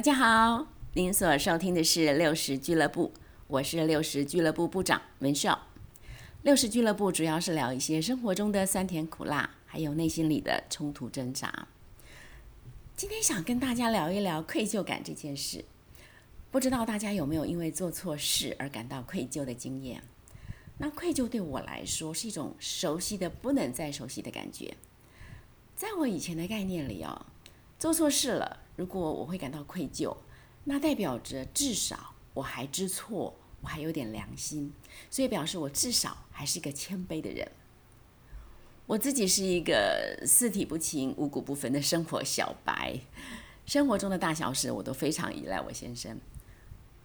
大家好，您所收听的是六十俱乐部，我是六十俱乐部部长文少。六十俱乐部主要是聊一些生活中的酸甜苦辣，还有内心里的冲突挣扎。今天想跟大家聊一聊愧疚感这件事。不知道大家有没有因为做错事而感到愧疚的经验？那愧疚对我来说是一种熟悉的不能再熟悉的感觉。在我以前的概念里哦，做错事了，如果我会感到愧疚，那代表着至少我还知错，我还有点良心，所以表示我至少还是一个谦卑的人。我自己是一个四体不勤、五谷不分的生活小白，生活中的大小事我都非常依赖我先生。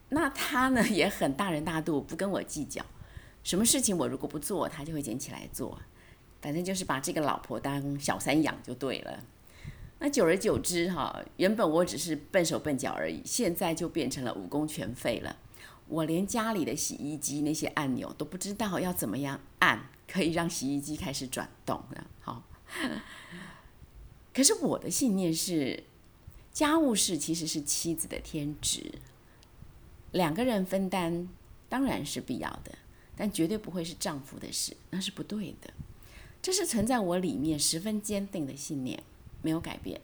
那他呢 也很大人大度，不跟我计较。什么事情我如果不做，他就会捡起来做，反正就是把这个老婆当小三养就对了。那久而久之，哈，原本我只是笨手笨脚而已，现在就变成了武功全废了。我连家里的洗衣机那些按钮都不知道要怎么样按，可以让洗衣机开始转动了。好，可是我的信念是，家务事其实是妻子的天职，两个人分担当然是必要的。但绝对不会是丈夫的事，那是不对的。这是存在我里面十分坚定的信念，没有改变。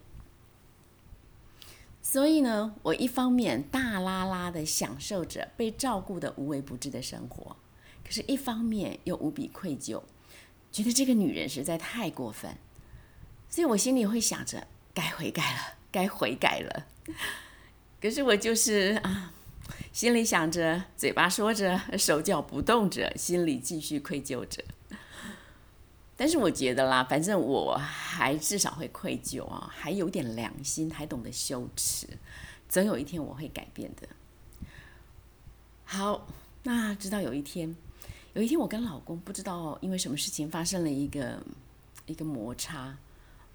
所以呢，我一方面大拉拉的享受着被照顾的无微不至的生活，可是一方面又无比愧疚，觉得这个女人实在太过分。所以我心里会想着，该悔改了，该悔改了。可是我就是啊。心里想着，嘴巴说着，手脚不动着，心里继续愧疚着。但是我觉得啦，反正我还至少会愧疚啊，还有点良心，还懂得羞耻，总有一天我会改变的。好，那直到有一天，有一天我跟老公不知道因为什么事情发生了一个一个摩擦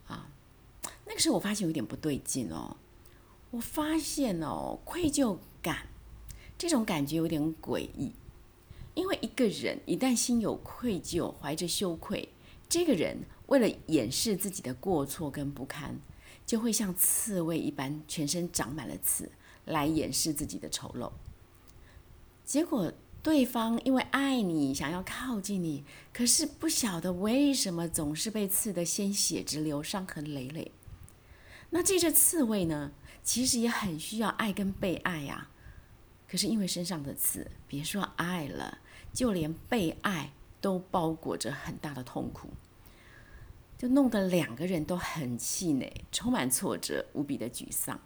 啊，那个时候我发现有点不对劲哦，我发现哦，愧疚感。这种感觉有点诡异，因为一个人一旦心有愧疚，怀着羞愧，这个人为了掩饰自己的过错跟不堪，就会像刺猬一般，全身长满了刺，来掩饰自己的丑陋。结果对方因为爱你，想要靠近你，可是不晓得为什么总是被刺得鲜血直流，伤痕累累。那这只刺猬呢，其实也很需要爱跟被爱呀。可是因为身上的刺，别说爱了，就连被爱都包裹着很大的痛苦，就弄得两个人都很气馁，充满挫折，无比的沮丧。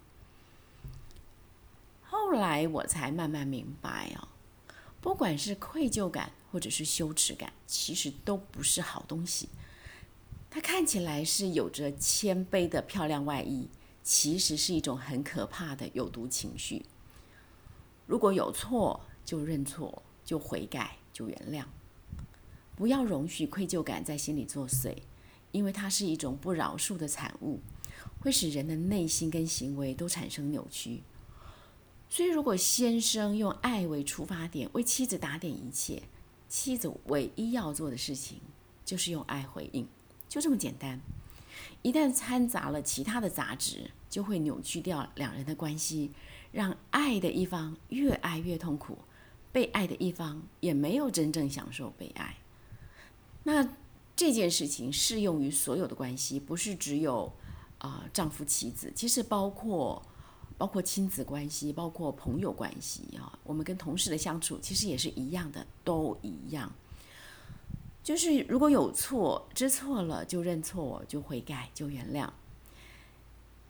后来我才慢慢明白哦，不管是愧疚感或者是羞耻感，其实都不是好东西。它看起来是有着谦卑的漂亮外衣，其实是一种很可怕的有毒情绪。如果有错就认错，就悔改，就原谅，不要容许愧疚感在心里作祟，因为它是一种不饶恕的产物，会使人的内心跟行为都产生扭曲。所以，如果先生用爱为出发点，为妻子打点一切，妻子唯一要做的事情就是用爱回应，就这么简单。一旦掺杂了其他的杂质，就会扭曲掉两人的关系。让爱的一方越爱越痛苦，被爱的一方也没有真正享受被爱。那这件事情适用于所有的关系，不是只有啊丈夫妻子，其实包括包括亲子关系，包括朋友关系啊，我们跟同事的相处其实也是一样的，都一样。就是如果有错，知错了就认错，就悔改，就原谅。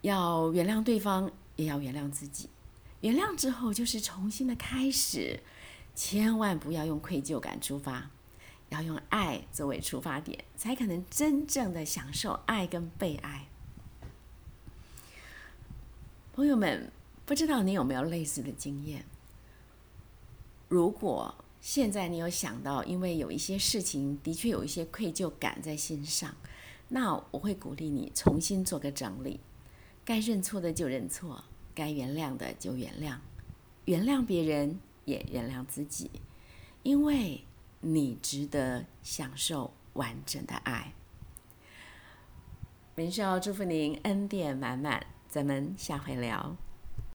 要原谅对方，也要原谅自己。原谅之后就是重新的开始，千万不要用愧疚感出发，要用爱作为出发点，才可能真正的享受爱跟被爱。朋友们，不知道你有没有类似的经验？如果现在你有想到，因为有一些事情的确有一些愧疚感在心上，那我会鼓励你重新做个整理，该认错的就认错。该原谅的就原谅，原谅别人也原谅自己，因为你值得享受完整的爱。明少祝福您恩典满满，咱们下回聊。